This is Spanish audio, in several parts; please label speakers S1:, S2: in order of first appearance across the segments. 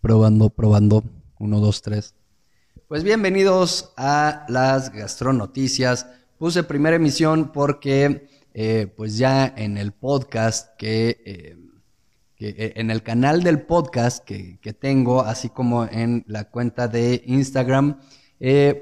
S1: Probando, probando. Uno, dos, tres. Pues bienvenidos a las gastronoticias. Puse primera emisión porque eh, pues ya en el podcast que, eh, eh, en el canal del podcast que, que, tengo, así como en la cuenta de Instagram,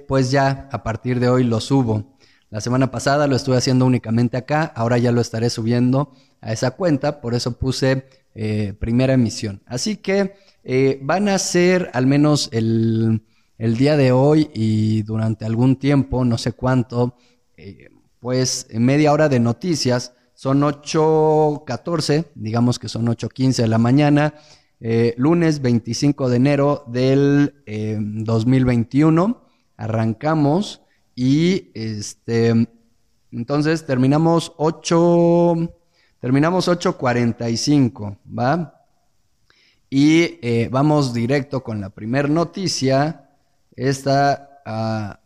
S1: pues ya a partir de hoy lo subo. La semana pasada lo estuve haciendo únicamente acá, ahora ya lo estaré subiendo a esa cuenta, por eso puse eh, primera emisión. Así que eh, van a ser al menos el, día de hoy y durante algún tiempo, no sé cuánto, eh, pues media hora de noticias. Son 8.14, digamos que son 8.15 de la mañana, lunes 25 de enero del 2021. Arrancamos y este, entonces terminamos 8 Terminamos 8.45, ¿va? Y eh, vamos directo con la primera noticia. Esta, a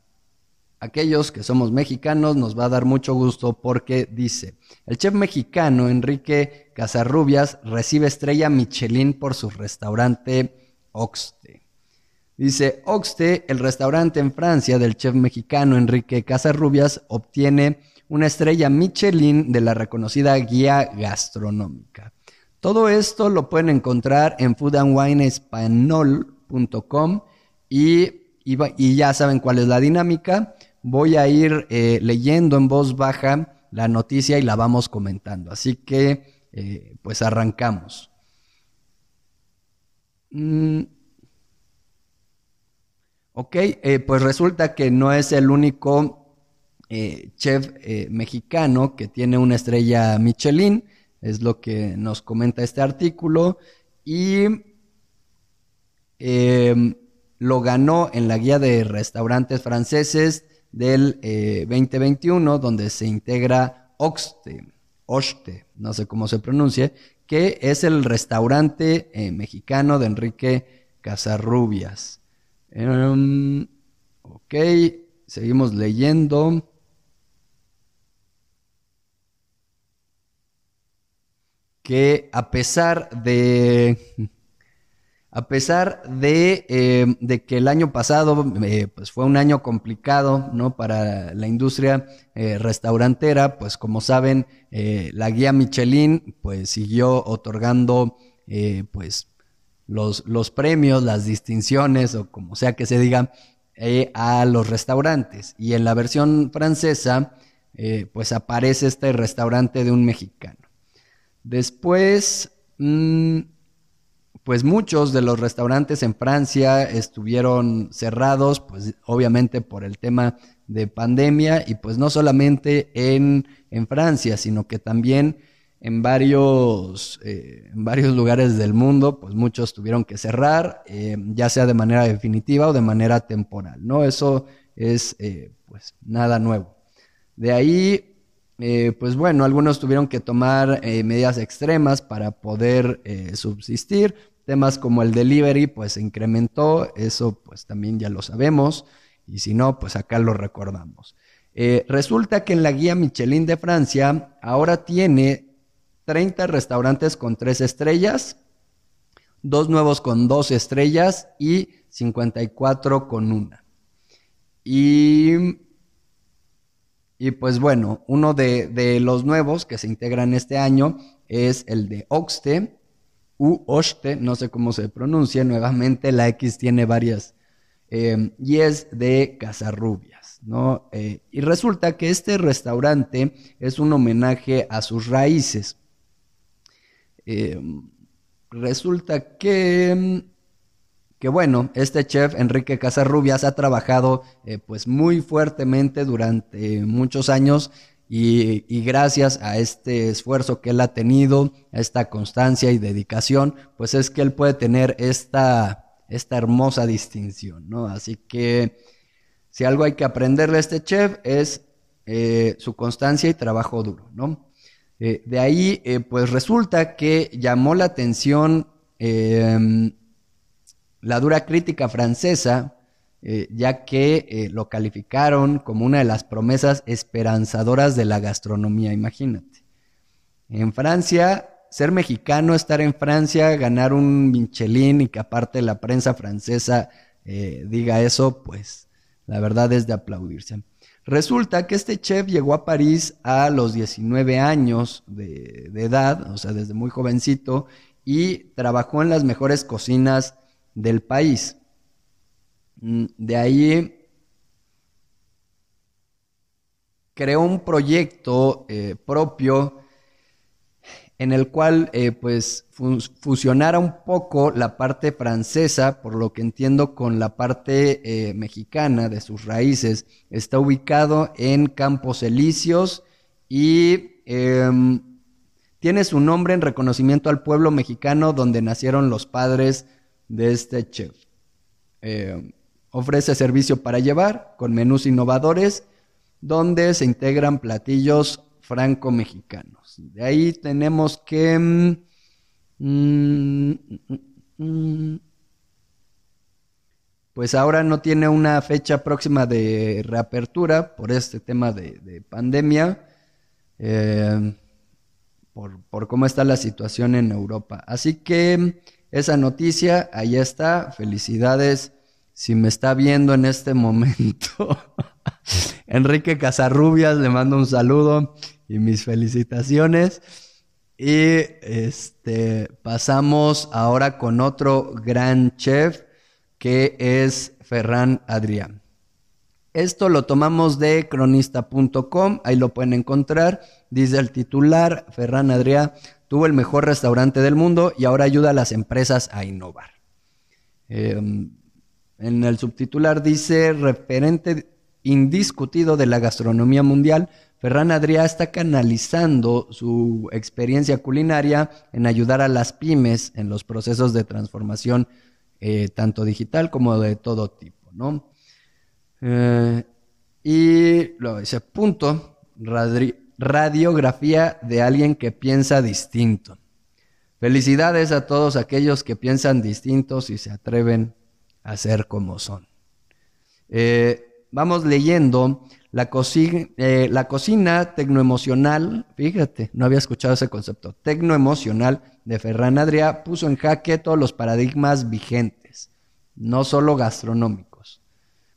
S1: aquellos que somos mexicanos, nos va a dar mucho gusto porque dice, el chef mexicano Enrique Casarrubias recibe estrella Michelin por su restaurante Oxte. Dice, Oxte, el restaurante en Francia del chef mexicano Enrique Casarrubias, obtiene una estrella Michelin de la reconocida guía gastronómica. Todo esto lo pueden encontrar en y, y, ya saben cuál es la dinámica. Voy a ir eh, leyendo en voz baja la noticia y la vamos comentando. Así que, eh, pues arrancamos. Mm. Ok, eh, pues resulta que no es el único eh, chef eh, mexicano que tiene una estrella Michelin, es lo que nos comenta este artículo, y em, lo ganó en la guía de restaurantes franceses del 2021, eh, donde se integra Oxte, Oste, no sé cómo se pronuncie, que es el restaurante mexicano de Enrique Casarrubias. Em, ok, seguimos leyendo. que a pesar de, a pesar de, eh, de que el año pasado eh, pues fue un año complicado ¿no? para la industria eh, restaurantera, pues como saben, la guía Michelin pues siguió otorgando pues los, los premios, las distinciones o como sea que se diga a los restaurantes. Y en la versión francesa pues aparece este restaurante de un mexicano. Después, mm, pues muchos de los restaurantes en Francia estuvieron cerrados, pues obviamente por el tema de pandemia y pues no solamente en, en Francia, sino que también en varios, eh, en varios lugares del mundo, pues muchos tuvieron que cerrar, eh, ya sea de manera definitiva o de manera temporal, ¿no? Eso es eh, pues nada nuevo. De ahí pues bueno, algunos tuvieron que tomar medidas extremas para poder subsistir. Temas como el delivery, pues se incrementó, eso pues también ya lo sabemos, y si no, pues acá lo recordamos. resulta que en la guía Michelin de Francia ahora tiene 30 restaurantes con 3 estrellas, dos nuevos con 2 estrellas y 54 con una. Y y pues bueno, uno de, los nuevos que se integran este año es el de Oxte, u Oste, no sé cómo se pronuncia, nuevamente la X tiene varias, em, y es de Casarrubias, ¿no? Eh, y resulta que este restaurante es un homenaje a sus raíces. Em, resulta que que bueno, este chef Enrique Casarrubias ha trabajado eh, pues muy fuertemente durante muchos años y, gracias a este esfuerzo que él ha tenido, a esta constancia y dedicación, pues es que él puede tener esta, esta hermosa distinción, ¿no? Así que si algo hay que aprenderle a este chef es eh, su constancia y trabajo duro, ¿no? Eh, de ahí, pues resulta que llamó la atención la dura crítica francesa, eh, ya que eh, lo calificaron como una de las promesas esperanzadoras de la gastronomía, imagínate. En Francia ser mexicano, estar en Francia, ganar un Michelin y que aparte la prensa francesa eh, diga eso, pues la verdad es de aplaudirse. Resulta que este chef llegó a París a los 19 años de, edad, o sea, desde muy jovencito, y trabajó en las mejores cocinas del país. Mm, de ahí creó un proyecto eh, propio en el cual eh, pues fusionara un poco la parte francesa, por lo que entiendo, con la parte eh, mexicana de sus raíces. Está ubicado en Campos Elíseos y em, tiene su nombre en reconocimiento al pueblo mexicano donde nacieron los padres de este chef. Em, ofrece servicio para llevar con menús innovadores donde se integran platillos franco-mexicanos. De ahí tenemos que... Mm, mm, mm, pues ahora no tiene una fecha próxima de reapertura por este tema de, pandemia, eh, por, por, cómo está la situación en Europa. Así que esa noticia, ahí está, felicidades si me está viendo en este momento. Enrique Casarrubias, le mando un saludo y mis felicitaciones. Y este pasamos ahora con otro gran chef que es Ferran Adrián. Esto lo tomamos de cronista.com, ahí lo pueden encontrar. Dice el titular, Ferran Adrián tuvo el mejor restaurante del mundo y ahora ayuda a las empresas a innovar. Em, en el subtitular dice, referente indiscutido de la gastronomía mundial, Ferran Adrià está canalizando su experiencia culinaria en ayudar a las pymes en los procesos de transformación eh, tanto digital como de todo tipo, ¿no? Eh, y luego dice, punto, radiografía de alguien que piensa distinto. Felicidades a todos aquellos que piensan distintos y se atreven a ser como son. Eh, vamos leyendo la, cocina, eh, cocina tecnoemocional, fíjate, no había escuchado ese concepto, tecnoemocional de Ferran Adrià puso en jaque todos los paradigmas vigentes, no solo gastronómicos,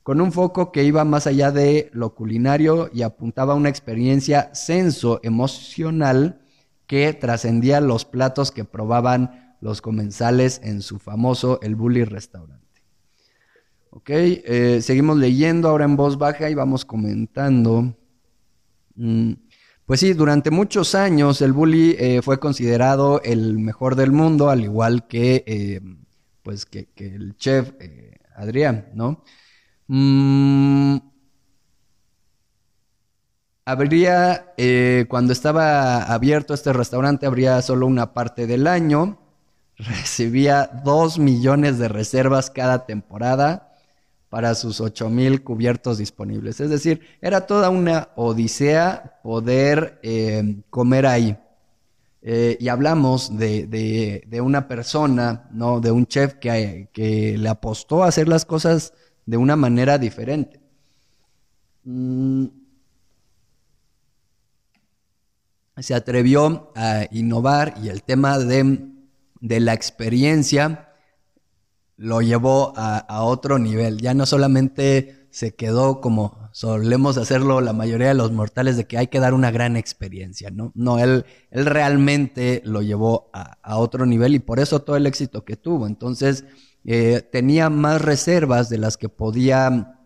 S1: con un foco que iba más allá de lo culinario y apuntaba a una experiencia senso-emocional que trascendía los platos que probaban los comensales en su famoso El Bully Restaurant. Ok, eh, seguimos leyendo ahora en voz baja y vamos comentando. Mm, pues sí, durante muchos años el bully eh, fue considerado el mejor del mundo, al igual que, eh, pues que, el chef Adrián, ¿no? Mm, habría, cuando estaba abierto este restaurante, habría solo una parte del año. Recibía dos millones de reservas cada temporada para sus ocho mil cubiertos disponibles. Es decir, era toda una odisea poder eh, comer ahí. Eh, y hablamos de, una persona, ¿no? De un chef que, que, le apostó a hacer las cosas de una manera diferente. Mm. Se atrevió a innovar y el tema de, de la experiencia lo llevó a, otro nivel. Ya no solamente se quedó como solemos hacerlo la mayoría de los mortales de que hay que dar una gran experiencia, ¿no? No, él, él realmente lo llevó a, otro nivel y por eso todo el éxito que tuvo. Entonces, eh, tenía más reservas de las que podía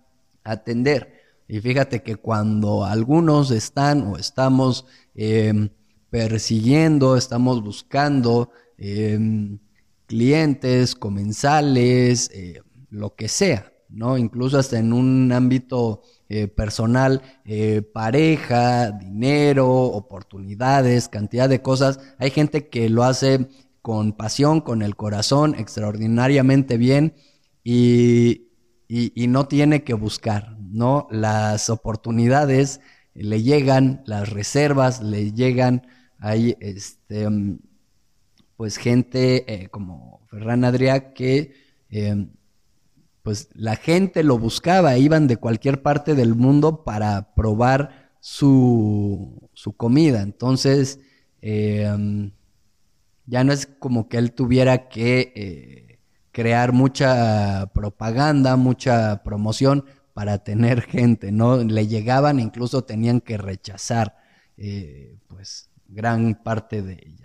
S1: atender. Y fíjate que cuando algunos están o estamos em, persiguiendo, estamos buscando, eh, clientes, comensales, eh, lo que sea, ¿no? Incluso hasta en un ámbito eh, personal, eh, pareja, dinero, oportunidades, cantidad de cosas. Hay gente que lo hace con pasión, con el corazón, extraordinariamente bien y, y, no tiene que buscar, ¿no? Las oportunidades le llegan, las reservas le llegan, hay este pues gente eh, como Ferran Adrià que em, pues la gente lo buscaba, iban de cualquier parte del mundo para probar su, su comida. Entonces, em, Ya no es como que él tuviera que eh, crear mucha propaganda, mucha promoción para tener gente, ¿no? Le llegaban, incluso tenían que rechazar, eh, pues, gran parte de ellas,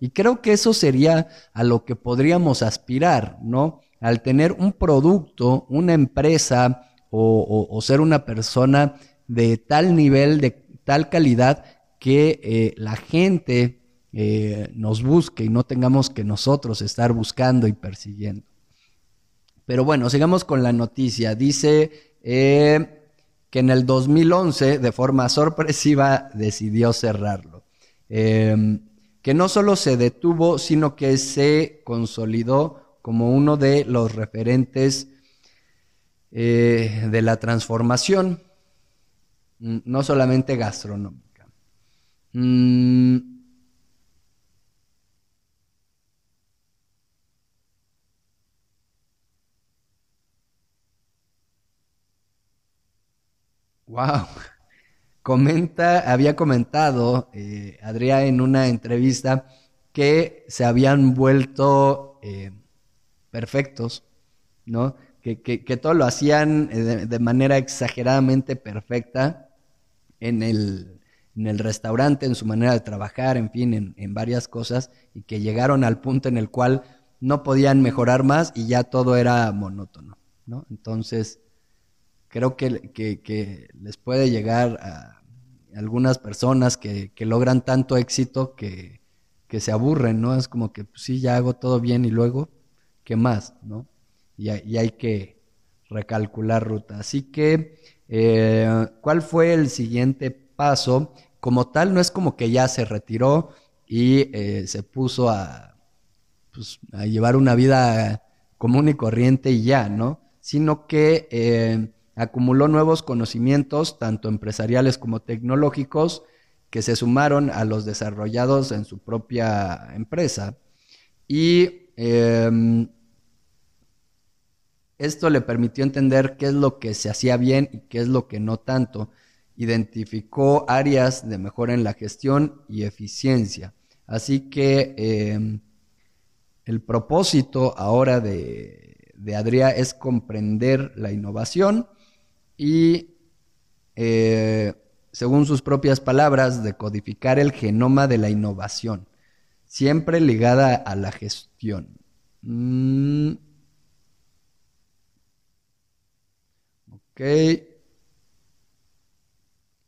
S1: Y creo que eso sería a lo que podríamos aspirar, ¿no? Al tener un producto, una empresa o, ser una persona de tal nivel, de tal calidad, que eh, la gente eh, nos busque y no tengamos que nosotros estar buscando y persiguiendo. Pero bueno, sigamos con la noticia. Dice eh, que en el 2011, de forma sorpresiva, decidió cerrarlo. Em, que no solo se detuvo, sino que se consolidó como uno de los referentes eh, de la transformación, mm, no solamente gastronómica. Wow. Comenta, había comentado eh, Adrián en una entrevista que se habían vuelto eh, perfectos, ¿no? Que, que, todo lo hacían eh, de, manera exageradamente perfecta en el, en el, restaurante, en su manera de trabajar, en fin, en, en varias cosas, y que llegaron al punto en el cual no podían mejorar más y ya todo era monótono, ¿no? Entonces, creo que, que, les puede llegar a algunas personas que, que logran tanto éxito que, que, se aburren, ¿no? Es como que pues, sí, ya hago todo bien y luego, ¿qué más? ¿no? Y, hay que recalcular ruta. Así que, eh, ¿cuál fue el siguiente paso? Como tal, no es como que ya se retiró y eh, se puso a, pues, a llevar una vida común y corriente y ya, ¿no? Sino que eh, acumuló nuevos conocimientos, tanto empresariales como tecnológicos, que se sumaron a los desarrollados en su propia empresa. Y em, esto le permitió entender qué es lo que se hacía bien y qué es lo que no tanto. Identificó áreas de mejora en la gestión y eficiencia. Así que em, el propósito ahora de, de Adrià es comprender la innovación y, eh, según sus propias palabras, decodificar el genoma de la innovación, siempre ligada a la gestión. Mm. Ok.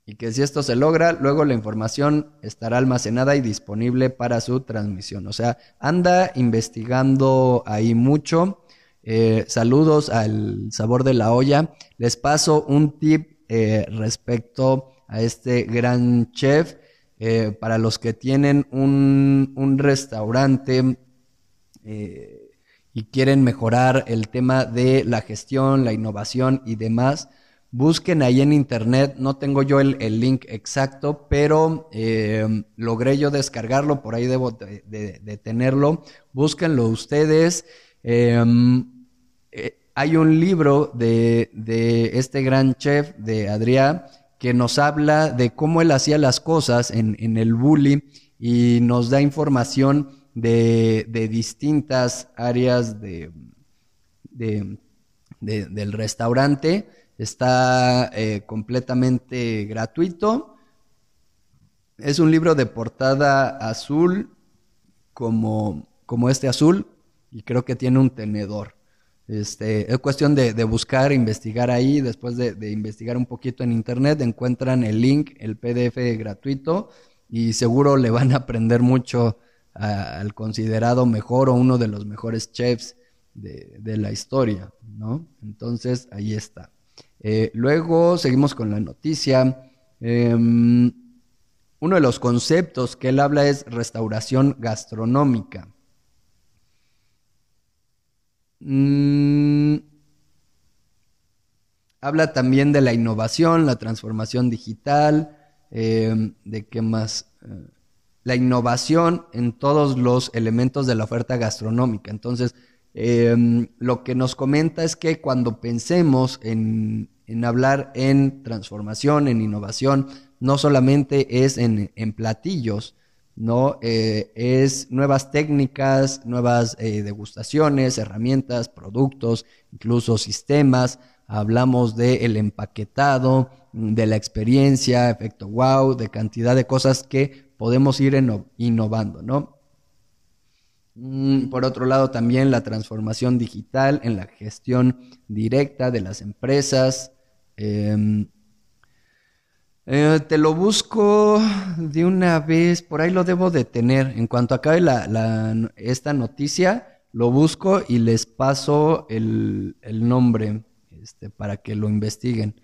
S1: Y que si esto se logra, luego la información estará almacenada y disponible para su transmisión. O sea, anda investigando ahí mucho eh, saludos al sabor de la olla. Les paso un tip eh, respecto a este gran chef. Eh, para los que tienen un, un restaurante y quieren mejorar el tema de la gestión, la innovación y demás, busquen ahí en internet. No tengo yo el, link exacto, pero logré yo descargarlo, por ahí debo de, de tenerlo. Búsquenlo ustedes. Em, eh, hay un libro de, este gran chef, de Adrián, que nos habla de cómo él hacía las cosas en, el bully y nos da información de, distintas áreas de, del restaurante. Está eh, completamente gratuito. Es un libro de portada azul, como, como este azul, y creo que tiene un tenedor. Este, es cuestión de, buscar, investigar ahí, después de, investigar un poquito en internet, encuentran el link, el PDF gratuito y seguro le van a aprender mucho al considerado mejor o uno de los mejores chefs de, la historia, ¿no? Entonces, ahí está. Eh, luego seguimos con la noticia. Em, uno de los conceptos que él habla es restauración gastronómica. Mm, habla también de la innovación, la transformación digital, em, de qué más. Eh, la innovación en todos los elementos de la oferta gastronómica. Entonces, em, lo que nos comenta es que cuando pensemos en, hablar en transformación, en innovación, no solamente es en, en platillos, ¿no? Eh, es nuevas técnicas, nuevas eh, degustaciones, herramientas, productos, incluso sistemas. Hablamos del empaquetado, de la experiencia, efecto wow, de cantidad de cosas que podemos ir innovando, ¿no? Mm, por otro lado, también la transformación digital en la gestión directa de las empresas. Em, eh, te lo busco de una vez, por ahí lo debo de tener. En cuanto acabe esta noticia, lo busco y les paso el, nombre este, para que lo investiguen.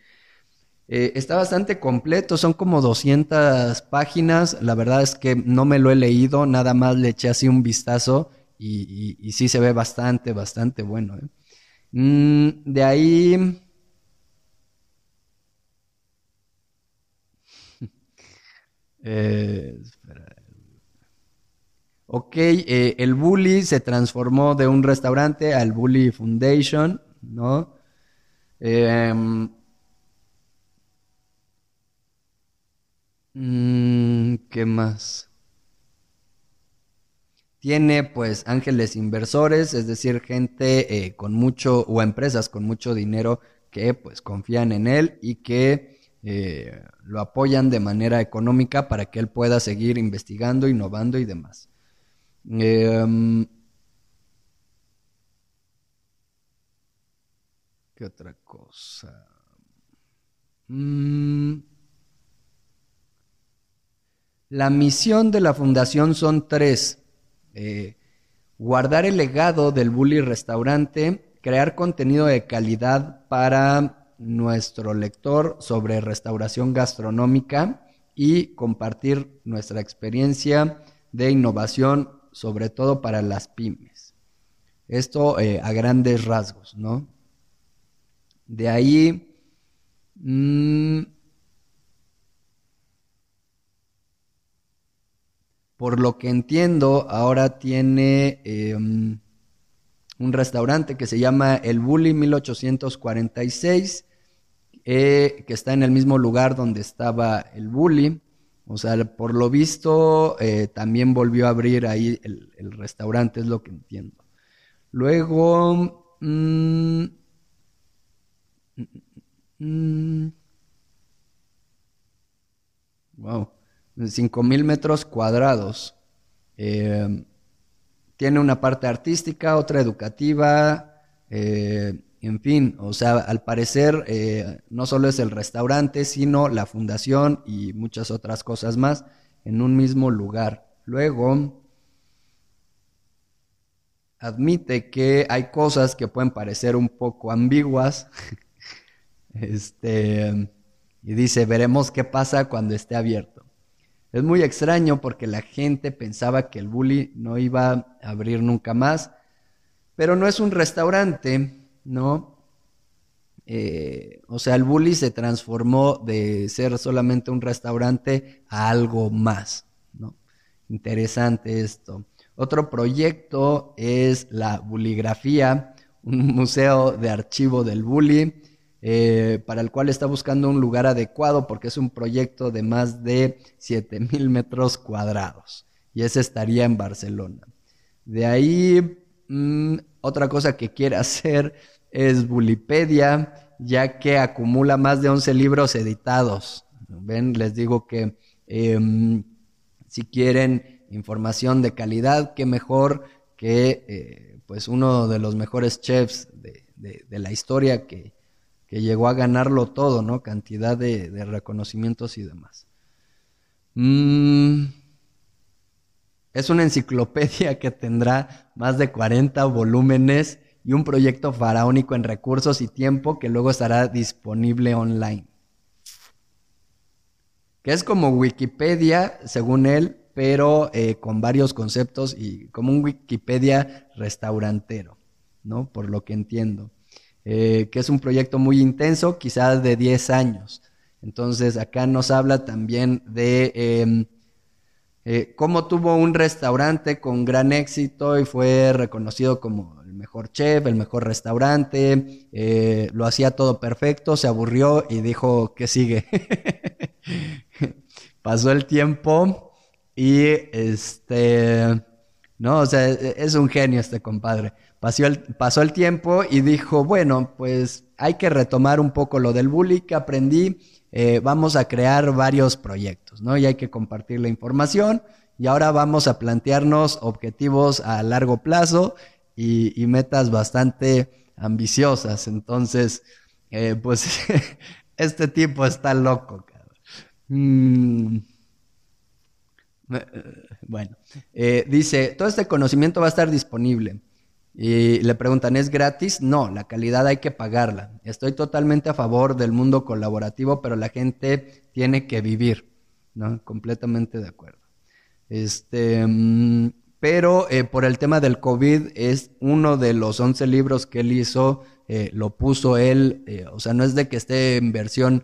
S1: Eh, está bastante completo, son como 200 páginas. La verdad es que no me lo he leído, nada más le eché así un vistazo y, sí se ve bastante, bastante bueno. ¿eh? Mm, de ahí Eh, ok, eh, el Bully se transformó de un restaurante al Bully Foundation, ¿no? Em, mm, ¿Qué más? Tiene pues ángeles inversores, es decir, gente eh, con mucho o empresas con mucho dinero que pues confían en él y que eh, lo apoyan de manera económica para que él pueda seguir investigando, innovando y demás. Em, ¿Qué otra cosa? Mm. La misión de la fundación son tres. Eh, guardar el legado del Bully Restaurante, crear contenido de calidad para nuestro lector sobre restauración gastronómica y compartir nuestra experiencia de innovación, sobre todo para las pymes. Esto eh, a grandes rasgos, ¿no? De ahí, mm, por lo que entiendo, ahora tiene em, un restaurante que se llama El Bully 1846 eh, que está en el mismo lugar donde estaba el bully. O sea, por lo visto, eh, también volvió a abrir ahí el, restaurante, es lo que entiendo. Luego... Mm, mm, wow, 5.000 metros cuadrados. Eh, tiene una parte artística, otra educativa, en fin, o sea, al parecer eh, no solo es el restaurante, sino la fundación y muchas otras cosas más en un mismo lugar. Luego, admite que hay cosas que pueden parecer un poco ambiguas. este, y dice, veremos qué pasa cuando esté abierto. Es muy extraño porque la gente pensaba que el bully no iba a abrir nunca más, pero no es un restaurante, ¿no? Eh, o sea, el Bully se transformó de ser solamente un restaurante a algo más, ¿no? Interesante esto. Otro proyecto es la Buligrafía, un museo de archivo del Bully, eh, para el cual está buscando un lugar adecuado porque es un proyecto de más de 7000 metros cuadrados y ese estaría en Barcelona. De ahí, mm, otra cosa que quiere hacer es Bulipedia, ya que acumula más de 11 libros editados. Ven, les digo que em, si quieren información de calidad, qué mejor que eh, pues uno de los mejores chefs de, la historia que, llegó a ganarlo todo, ¿no? Cantidad de, reconocimientos y demás. Mm, es una enciclopedia que tendrá más de 40 volúmenes y un proyecto faraónico en recursos y tiempo que luego estará disponible online. Que es como Wikipedia, según él, pero eh, con varios conceptos y como un Wikipedia restaurantero, ¿no? Por lo que entiendo. Eh, que es un proyecto muy intenso, quizás de 10 años. Entonces acá nos habla también de em, eh, cómo tuvo un restaurante con gran éxito y fue reconocido como mejor chef, el mejor restaurante, eh, lo hacía todo perfecto, se aburrió y dijo que sigue. Pasó el tiempo Y este, no, o sea, e, es un genio este compadre. Pasó el, pasó el tiempo y dijo, bueno, pues hay que retomar un poco lo del bullying que aprendí. Eh, vamos a crear varios proyectos, ¿no? Y hay que compartir la información. Y ahora vamos a plantearnos objetivos a largo plazo y, metas bastante ambiciosas. Entonces, eh, pues este tipo está loco, cabrón. Mm. Bueno, eh, dice, todo este conocimiento va a estar disponible. Y le preguntan, ¿es gratis? No, la calidad hay que pagarla. Estoy totalmente a favor del mundo colaborativo, pero la gente tiene que vivir, ¿no? Completamente de acuerdo. Este, mm, pero eh, por el tema del COVID es uno de los 11 libros que él hizo, eh, lo puso él, eh, o sea, no es de que esté en versión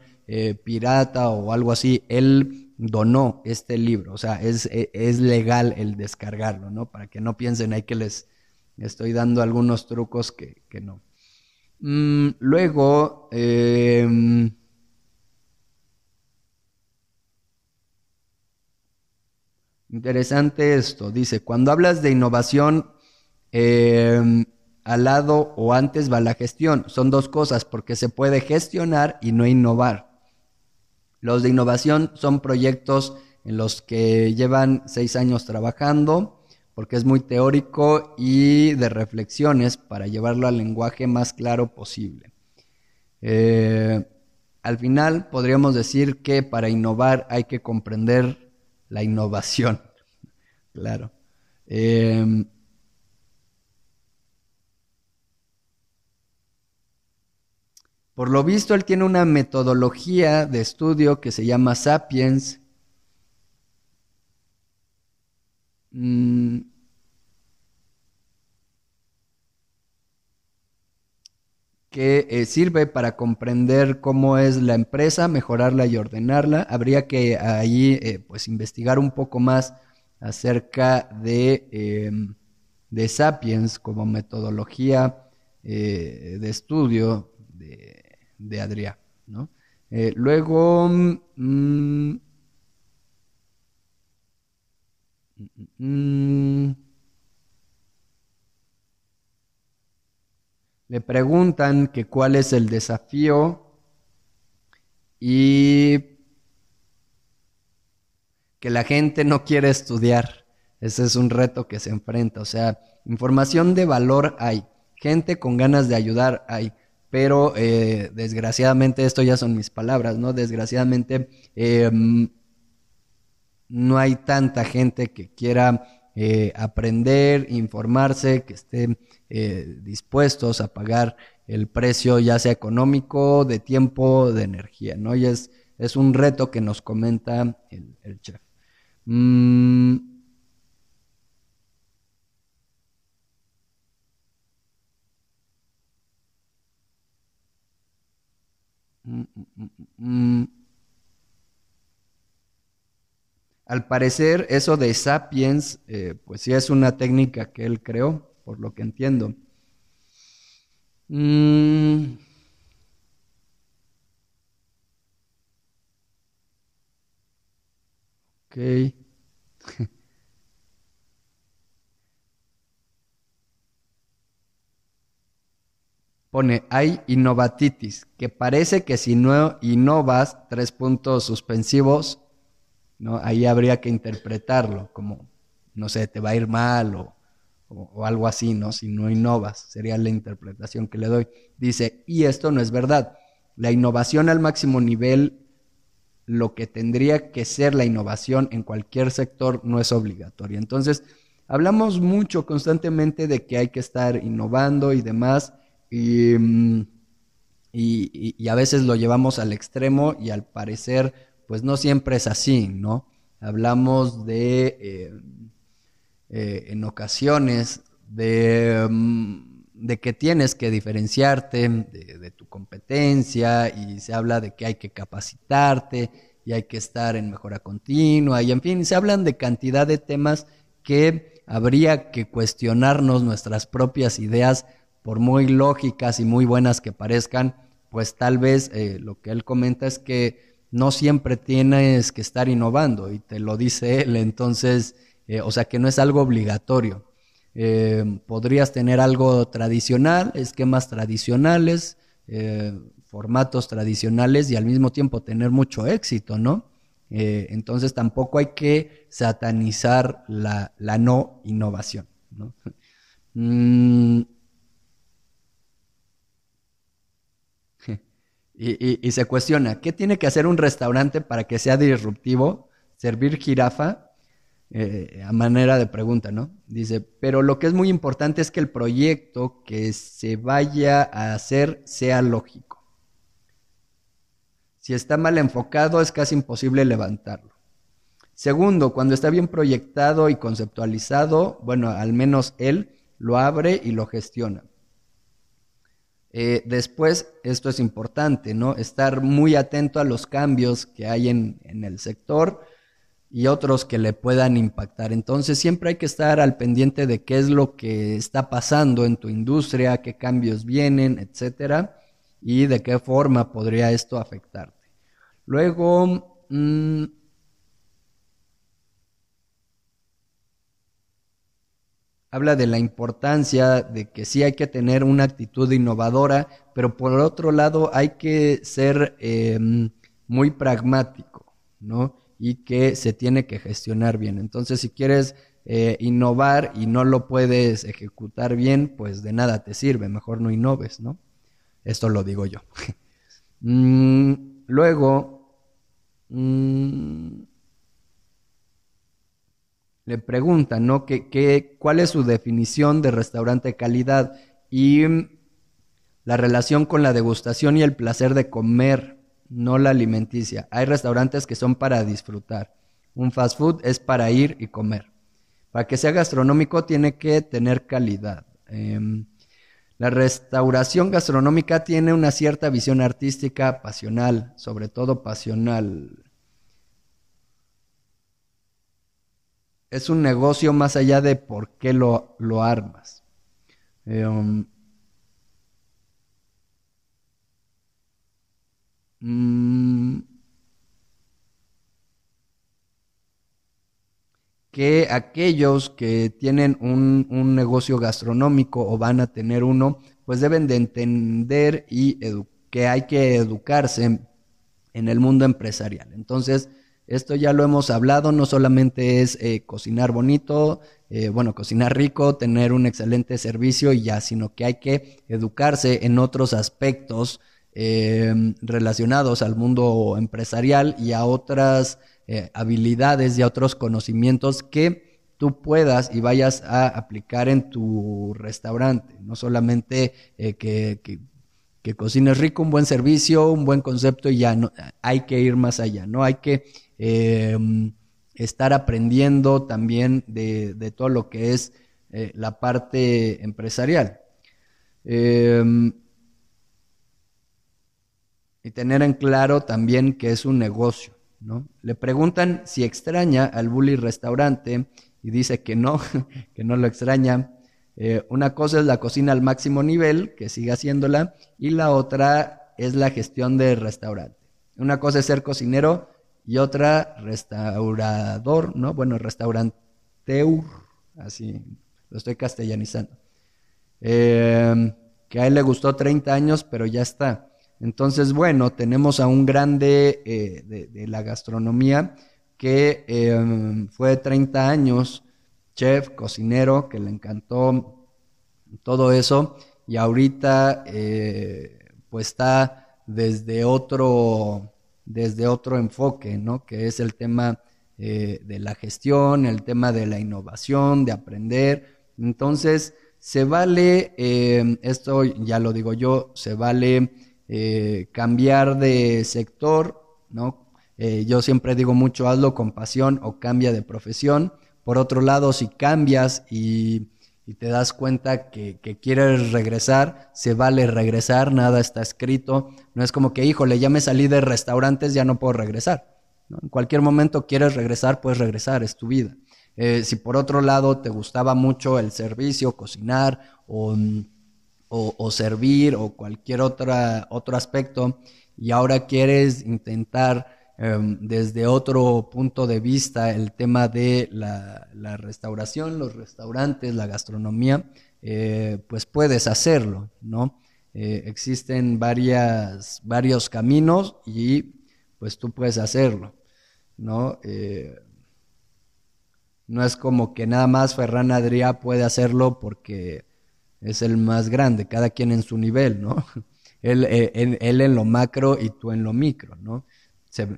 S1: pirata o algo así, él donó este libro, o sea, es, e, es legal el descargarlo, ¿no? Para que no piensen ahí que les estoy dando algunos trucos que, que no. Mm, luego, eh, Interesante esto. Dice, cuando hablas de innovación, em, al lado o antes va la gestión. Son dos cosas, porque se puede gestionar y no innovar. Los de innovación son proyectos en los que llevan seis años trabajando, porque es muy teórico y de reflexiones para llevarlo al lenguaje más claro posible. Eh, al final podríamos decir que para innovar hay que comprender la innovación. Claro. Em, por lo visto, él tiene una metodología de estudio que se llama Sapiens. Mm, que eh, sirve para comprender cómo es la empresa, mejorarla y ordenarla. Habría que ahí eh, pues investigar un poco más acerca de, em, de Sapiens como metodología eh, de estudio de, de Adrián. ¿no? luego... Mm, mm, le preguntan que cuál es el desafío y que la gente no quiere estudiar. Ese es un reto que se enfrenta. O sea, información de valor hay, gente con ganas de ayudar hay, pero eh, desgraciadamente, esto ya son mis palabras, ¿no? Desgraciadamente em, no hay tanta gente que quiera eh, aprender, informarse, que estén eh, dispuestos a pagar el precio ya sea económico, de tiempo, de energía, ¿no? Y es, es un reto que nos comenta el, chef. Mm. Mm, mm, Al parecer, eso de sapiens, eh, pues sí es una técnica que él creó, por lo que entiendo. Mm. Ok. Pone, hay innovatitis, que parece que si no innovas, tres puntos suspensivos, ¿no? Ahí habría que interpretarlo como, no sé, te va a ir mal o, o, algo así, ¿no? Si no innovas, sería la interpretación que le doy. Dice, y esto no es verdad. La innovación al máximo nivel, lo que tendría que ser la innovación en cualquier sector, no es obligatoria. Entonces, hablamos mucho constantemente de que hay que estar innovando y demás, y, mm, y a veces lo llevamos al extremo y al parecer pues no siempre es así, ¿no? Hablamos de, eh, eh, en ocasiones, de, mm, de, que tienes que diferenciarte de, tu competencia y se habla de que hay que capacitarte y hay que estar en mejora continua y en fin, se hablan de cantidad de temas que habría que cuestionarnos nuestras propias ideas, por muy lógicas y muy buenas que parezcan, pues tal vez eh, lo que él comenta es que no siempre tienes que estar innovando y te lo dice él, entonces, eh, o sea que no es algo obligatorio. Eh, podrías tener algo tradicional, esquemas tradicionales, eh, formatos tradicionales y al mismo tiempo tener mucho éxito, ¿no? entonces tampoco hay que satanizar la, no innovación, ¿no? Mm, Y, se cuestiona, ¿qué tiene que hacer un restaurante para que sea disruptivo? Servir jirafa, eh, a manera de pregunta, ¿no? Dice, pero lo que es muy importante es que el proyecto que se vaya a hacer sea lógico. Si está mal enfocado, es casi imposible levantarlo. Segundo, cuando está bien proyectado y conceptualizado, bueno, al menos él lo abre y lo gestiona. Eh, después, esto es importante, ¿no? Estar muy atento a los cambios que hay en, el sector y otros que le puedan impactar. Entonces, siempre hay que estar al pendiente de qué es lo que está pasando en tu industria, qué cambios vienen, etcétera, y de qué forma podría esto afectarte. Luego, mm, habla de la importancia de que sí hay que tener una actitud innovadora, pero por otro lado hay que ser em, muy pragmático, ¿no? Y que se tiene que gestionar bien. Entonces, si quieres eh, innovar y no lo puedes ejecutar bien, pues de nada te sirve, mejor no innoves, ¿no? Esto lo digo yo. Mm, luego, mm, le preguntan, ¿no? ¿Qué, cuál es su definición de restaurante de calidad? Y mm, la relación con la degustación y el placer de comer, no la alimenticia. Hay restaurantes que son para disfrutar. Un fast food es para ir y comer. Para que sea gastronómico tiene que tener calidad. Em, la restauración gastronómica tiene una cierta visión artística, pasional, sobre todo pasional. Es un negocio más allá de por qué lo, lo armas. Eh, um, mm, que aquellos que tienen un, un, negocio gastronómico o van a tener uno, pues deben de entender y que hay que educarse en el mundo empresarial. Entonces, esto ya lo hemos hablado, no solamente es eh, cocinar bonito, eh, bueno, cocinar rico, tener un excelente servicio y ya, sino que hay que educarse en otros aspectos em, relacionados al mundo empresarial y a otras eh, habilidades y a otros conocimientos que tú puedas y vayas a aplicar en tu restaurante, no solamente que, que que cocines rico, un buen servicio, un buen concepto y ya no, hay que ir más allá, ¿no? Hay que Em, estar aprendiendo también de, todo lo que es eh, la parte empresarial. Em, y tener en claro también que es un negocio. ¿no? Le preguntan si extraña al Bully Restaurante y dice que no, que no lo extraña. Eh, una cosa es la cocina al máximo nivel, que sigue haciéndola, y la otra es la gestión del restaurante. Una cosa es ser cocinero y otra restaurador, ¿no? Bueno, restauranteur, así lo estoy castellanizando. Em, que a él le gustó 30 años, pero ya está. Entonces, bueno, tenemos a un grande eh, de, la gastronomía que em, fue 30 años, chef, cocinero, que le encantó todo eso, y ahorita eh, pues está desde otro desde otro enfoque, ¿no? Que es el tema eh, de la gestión, el tema de la innovación, de aprender. Entonces, se vale, eh, esto ya lo digo yo, se vale eh, cambiar de sector, ¿no? yo siempre digo mucho, hazlo con pasión o cambia de profesión. Por otro lado, si cambias y y te das cuenta que, quieres regresar, se vale regresar, nada está escrito. No es como que, híjole, ya me salí de restaurantes, ya no puedo regresar. En cualquier momento quieres regresar, puedes regresar, es tu vida. Eh, si por otro lado te gustaba mucho el servicio, cocinar o, o, servir o cualquier otra, otro aspecto y ahora quieres intentar em, desde otro punto de vista el tema de la, restauración, los restaurantes, la gastronomía, eh, pues puedes hacerlo, ¿no? Eh, existen varias, varios caminos y pues tú puedes hacerlo, ¿no? Eh, no es como que nada más Ferran Adrià puede hacerlo porque es el más grande, cada quien en su nivel, ¿no? Él, él, en lo macro y tú en lo micro, ¿no?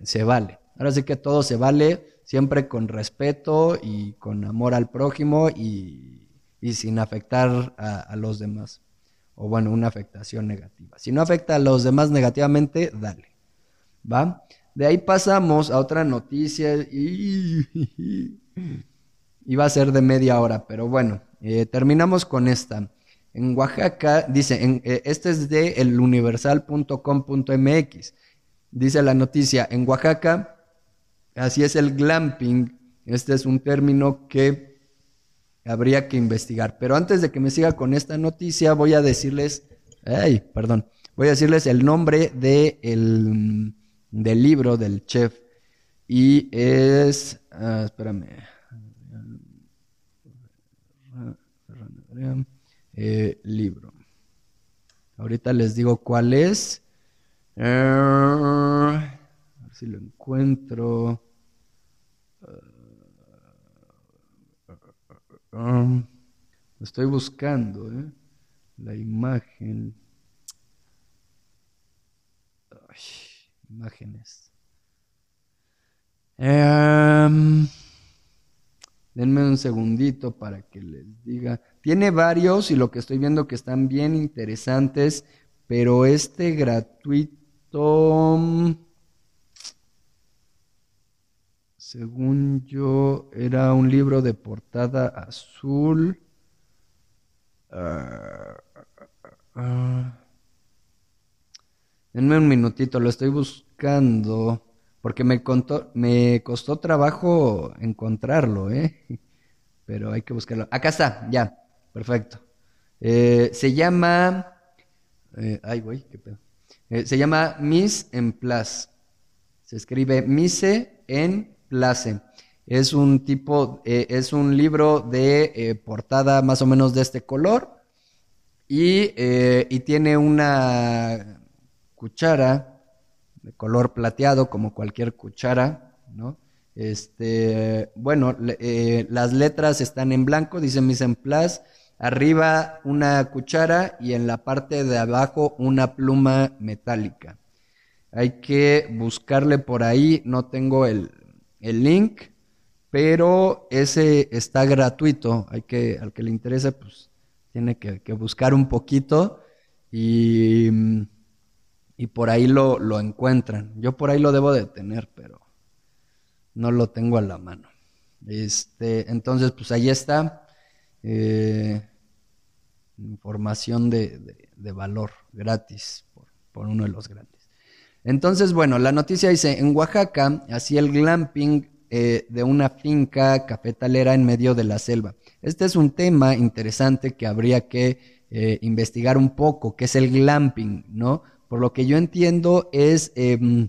S1: Se, vale. Ahora sí que todo se vale siempre con respeto y con amor al prójimo y, sin afectar a, los demás. O bueno, una afectación negativa. Si no afecta a los demás negativamente, dale. ¿Va? De ahí pasamos a otra noticia y... Iba a ser de media hora, pero bueno, eh, terminamos con esta. En Oaxaca, dice, en, eh, este es de eluniversal.com.mx. Dice la noticia, en Oaxaca, así es el glamping. Este es un término que habría que investigar. Pero antes de que me siga con esta noticia, voy a decirles, ay, perdón, voy a decirles el nombre de el, del libro del chef. Y es, ah, espérame. Eh, libro. Ahorita les digo cuál es. Eh, a ver si lo encuentro. estoy buscando, ¿eh? La imagen. imágenes. Em, denme un segundito para que les diga. Tiene varios y lo que estoy viendo que están bien interesantes, pero este gratuito, según yo, era un libro de portada azul. Ah, denme un minutito, lo estoy buscando porque me, me costó trabajo encontrarlo, ¿eh? Pero hay que buscarlo. Acá está, ya. Perfecto. Eh, se llama. Eh, ay, güey, qué pedo. Eh, se llama Miss en Place. Se escribe Mise en Place. Es un tipo, es un libro de portada más o menos de este color. Y, y tiene una cuchara de color plateado, como cualquier cuchara, ¿no? Este, bueno, las letras están en blanco, dice Mise en Place arriba una cuchara y en la parte de abajo una pluma metálica. Hay que buscarle por ahí, no tengo el, link, pero ese está gratuito. Hay que, al que le interese, pues tiene que, buscar un poquito y, y por ahí lo, lo encuentran. Yo por ahí lo debo de tener, pero no lo tengo a la mano. Este, entonces, pues ahí está. Eh, información de, valor gratis por, uno de los grandes. Entonces, bueno, la noticia dice, en Oaxaca hacía el glamping eh, de una finca cafetalera en medio de la selva. Este es un tema interesante que habría que eh, investigar un poco, que es el glamping, ¿no? Por lo que yo entiendo es, em,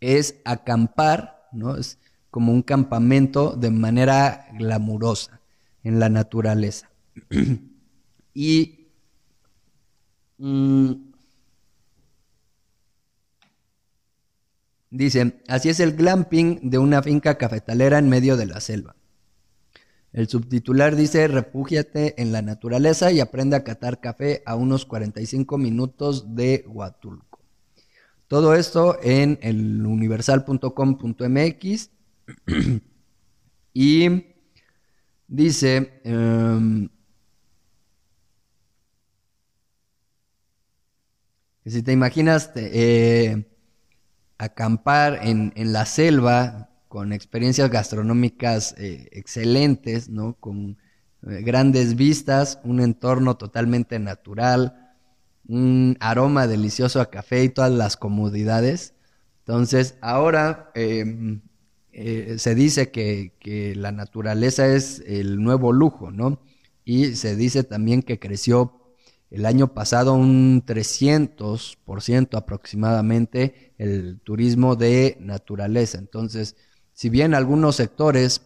S1: es acampar, ¿no? Es como un campamento de manera glamurosa en la naturaleza. y mm, dice, así es el glamping de una finca cafetalera en medio de la selva. El subtitular dice, refúgiate en la naturaleza y aprende a catar café a unos 45 minutos de Huatulco. Todo esto en el universal.com.mx y Dice, em, si te imaginas eh, acampar en, la selva con experiencias gastronómicas eh, excelentes, ¿no? Con eh, grandes vistas, un entorno totalmente natural, un aroma delicioso a café y todas las comodidades. Entonces, ahora em, eh, se dice que, la naturaleza es el nuevo lujo, ¿no? Y se dice también que creció el año pasado un 300% aproximadamente el turismo de naturaleza. Entonces, si bien algunos sectores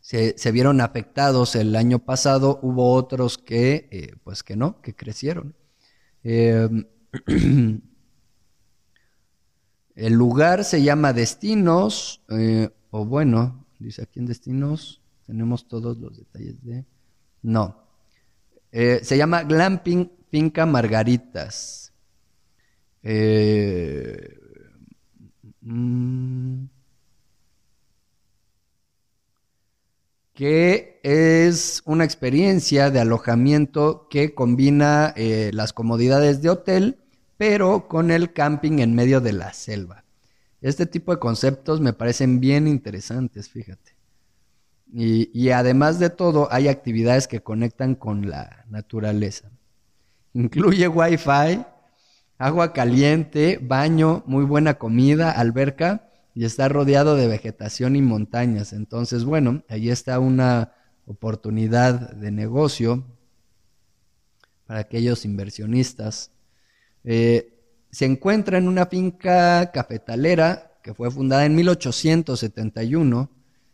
S1: se, vieron afectados el año pasado, hubo otros que, eh, pues que no, que crecieron. Em, el lugar se llama Destinos, eh, o bueno, dice aquí en Destinos, tenemos todos los detalles de... No, eh, se llama Glamping Finca Margaritas. Eh, mm, que es una experiencia de alojamiento que combina las comodidades de hotel, pero con el camping en medio de la selva. Este tipo de conceptos me parecen bien interesantes, fíjate. Y, además de todo, hay actividades que conectan con la naturaleza. Incluye wifi, agua caliente, baño, muy buena comida, alberca y está rodeado de vegetación y montañas. Entonces, bueno, ahí está una oportunidad de negocio para aquellos inversionistas. Eh, se encuentra en una finca cafetalera que fue fundada en 1871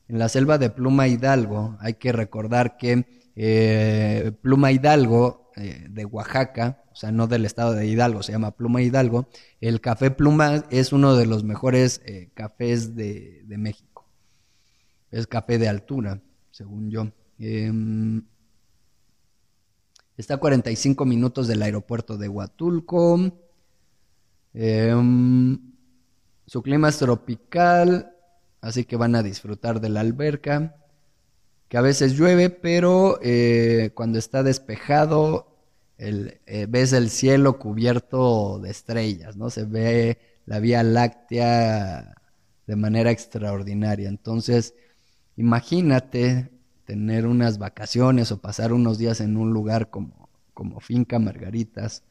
S1: en la selva de Pluma Hidalgo. Hay que recordar que eh, Pluma Hidalgo eh, de Oaxaca, o sea, no del estado de Hidalgo, se llama Pluma Hidalgo. El café Pluma es uno de los mejores eh, cafés de, México. Es café de altura, según yo. Está a 45 minutos del aeropuerto de Huatulco. Em, su clima es tropical, así que van a disfrutar de la alberca, que a veces llueve, pero eh, cuando está despejado eh, ves el cielo cubierto de estrellas, ¿no? Se ve la Vía Láctea de manera extraordinaria. Entonces, imagínate tener unas vacaciones o pasar unos días en un lugar como, como Finca Margaritas.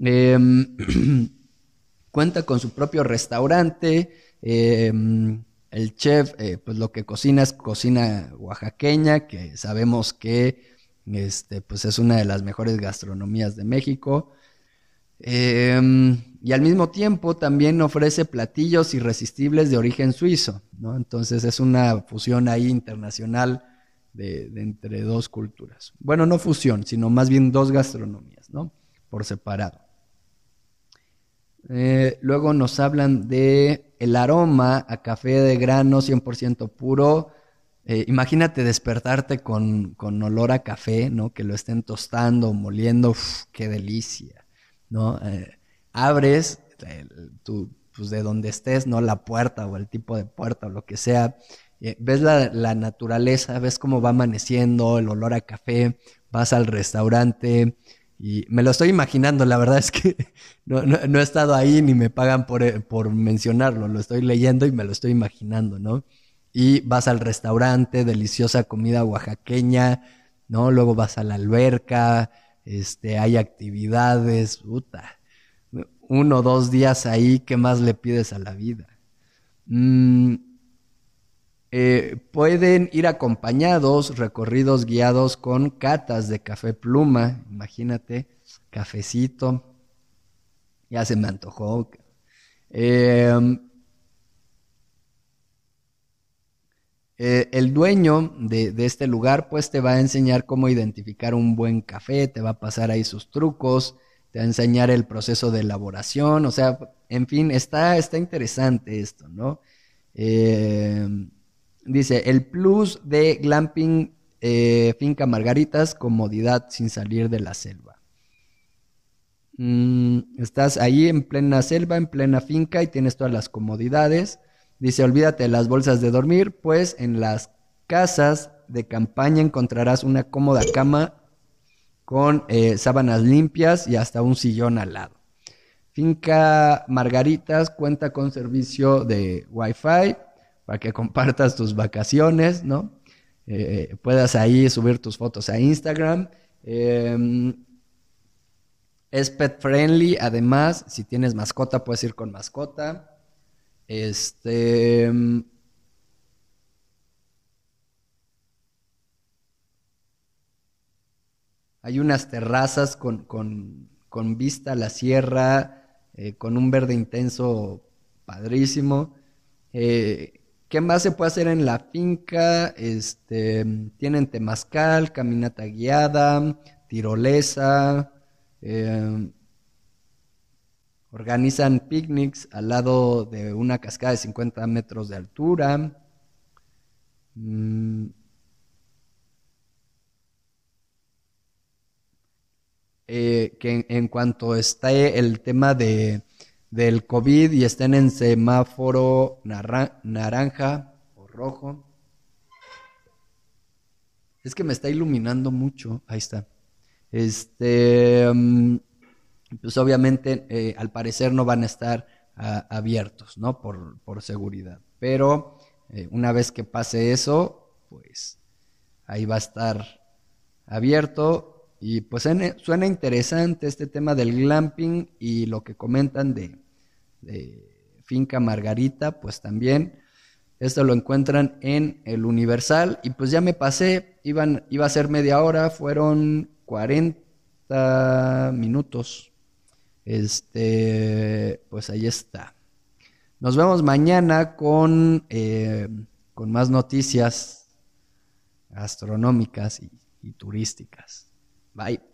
S1: Em, cuenta con su propio restaurante. Em, el chef, eh, pues lo que cocina es cocina oaxaqueña, que sabemos que este, pues es una de las mejores gastronomías de México. Em, y al mismo tiempo también ofrece platillos irresistibles de origen suizo, ¿no? Entonces es una fusión ahí internacional de, entre dos culturas. Bueno, no fusión, sino más bien dos gastronomías, ¿no? Por separado. Eh, luego nos hablan de el aroma a café de grano 100% puro. Eh, imagínate despertarte con, olor a café, ¿no? Que lo estén tostando, moliendo, qué delicia, ¿no? Eh, abres pues de donde estés, ¿no? La puerta o el tipo de puerta o lo que sea. Ves la, la naturaleza, ves cómo va amaneciendo, el olor a café, vas al restaurante, y me lo estoy imaginando, la verdad es que no, he estado ahí ni me pagan por, eh, por, mencionarlo, lo estoy leyendo y me lo estoy imaginando, ¿no? Y vas al restaurante, deliciosa comida oaxaqueña, ¿no? Luego vas a la alberca, este, hay actividades, puta. Uno o dos días ahí, ¿qué más le pides a la vida? Mm, eh, pueden ir acompañados, recorridos guiados con catas de café pluma, imagínate, cafecito, ya se me antojó. Em, eh, el dueño de, de, este lugar pues te va a enseñar cómo identificar un buen café, te va a pasar ahí sus trucos, te va a enseñar el proceso de elaboración, o sea, en fin, está, está interesante esto, ¿no? Eh, Dice, el plus de glamping eh, finca Margaritas, comodidad sin salir de la selva. Mm, estás ahí en plena selva, en plena finca y tienes todas las comodidades. Dice, olvídate de las bolsas de dormir, pues en las casas de campaña encontrarás una cómoda cama con eh, sábanas limpias y hasta un sillón al lado. Finca Margaritas cuenta con servicio de Wi-Fi, para que compartas tus vacaciones, ¿no? Eh, puedas ahí subir tus fotos a Instagram. Em, es pet friendly, además, si tienes mascota, puedes ir con mascota. Este. Hay unas terrazas con, con, vista a la sierra, eh, con un verde intenso padrísimo. Eh, ¿Qué más se puede hacer en la finca? Este, tienen temazcal, caminata guiada, tirolesa, eh, organizan picnics al lado de una cascada de 50 metros de altura. Mm. Eh, que en, cuanto esté el tema de, del COVID y estén en semáforo naranja o rojo. Es que me está iluminando mucho. Ahí está. Este, mm, pues obviamente eh, al parecer no van a estar abiertos, ¿no? Por, por seguridad. Pero eh, una vez que pase eso, pues ahí va a estar abierto. Y pues suena, interesante este tema del glamping y lo que comentan de, de Finca Margarita, pues también. Esto lo encuentran en el Universal y pues ya me pasé, iban, iba a ser media hora, fueron 40 minutos. Este, pues ahí está. Nos vemos mañana con, eh, con más noticias astronómicas y turísticas. Bye.